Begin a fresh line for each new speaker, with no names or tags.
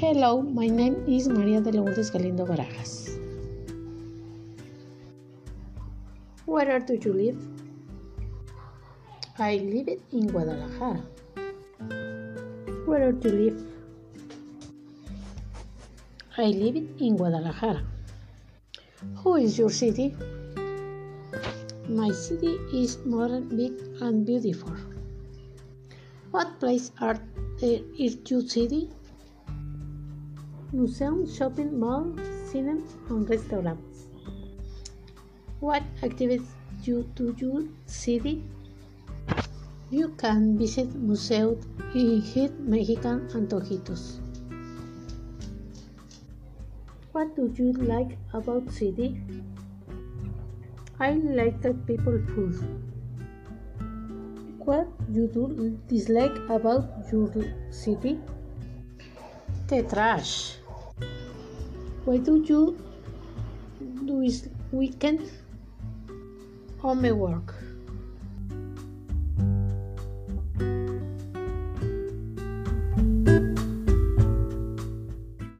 Hello, my name is Maria de Lourdes Galindo Barajas. Where do you live? I live in Guadalajara. Where do you live? I live in Guadalajara. Who is your city? My city is modern, big, and beautiful. What place are eh, there in your city? Museum, shopping mall, cinema, and restaurants. What activities you do your city? You can visit museums and eat Mexican antojitos. What do you like about city? I like the people food. What you do dislike about your city? The trash. Why do you do is weekend homework?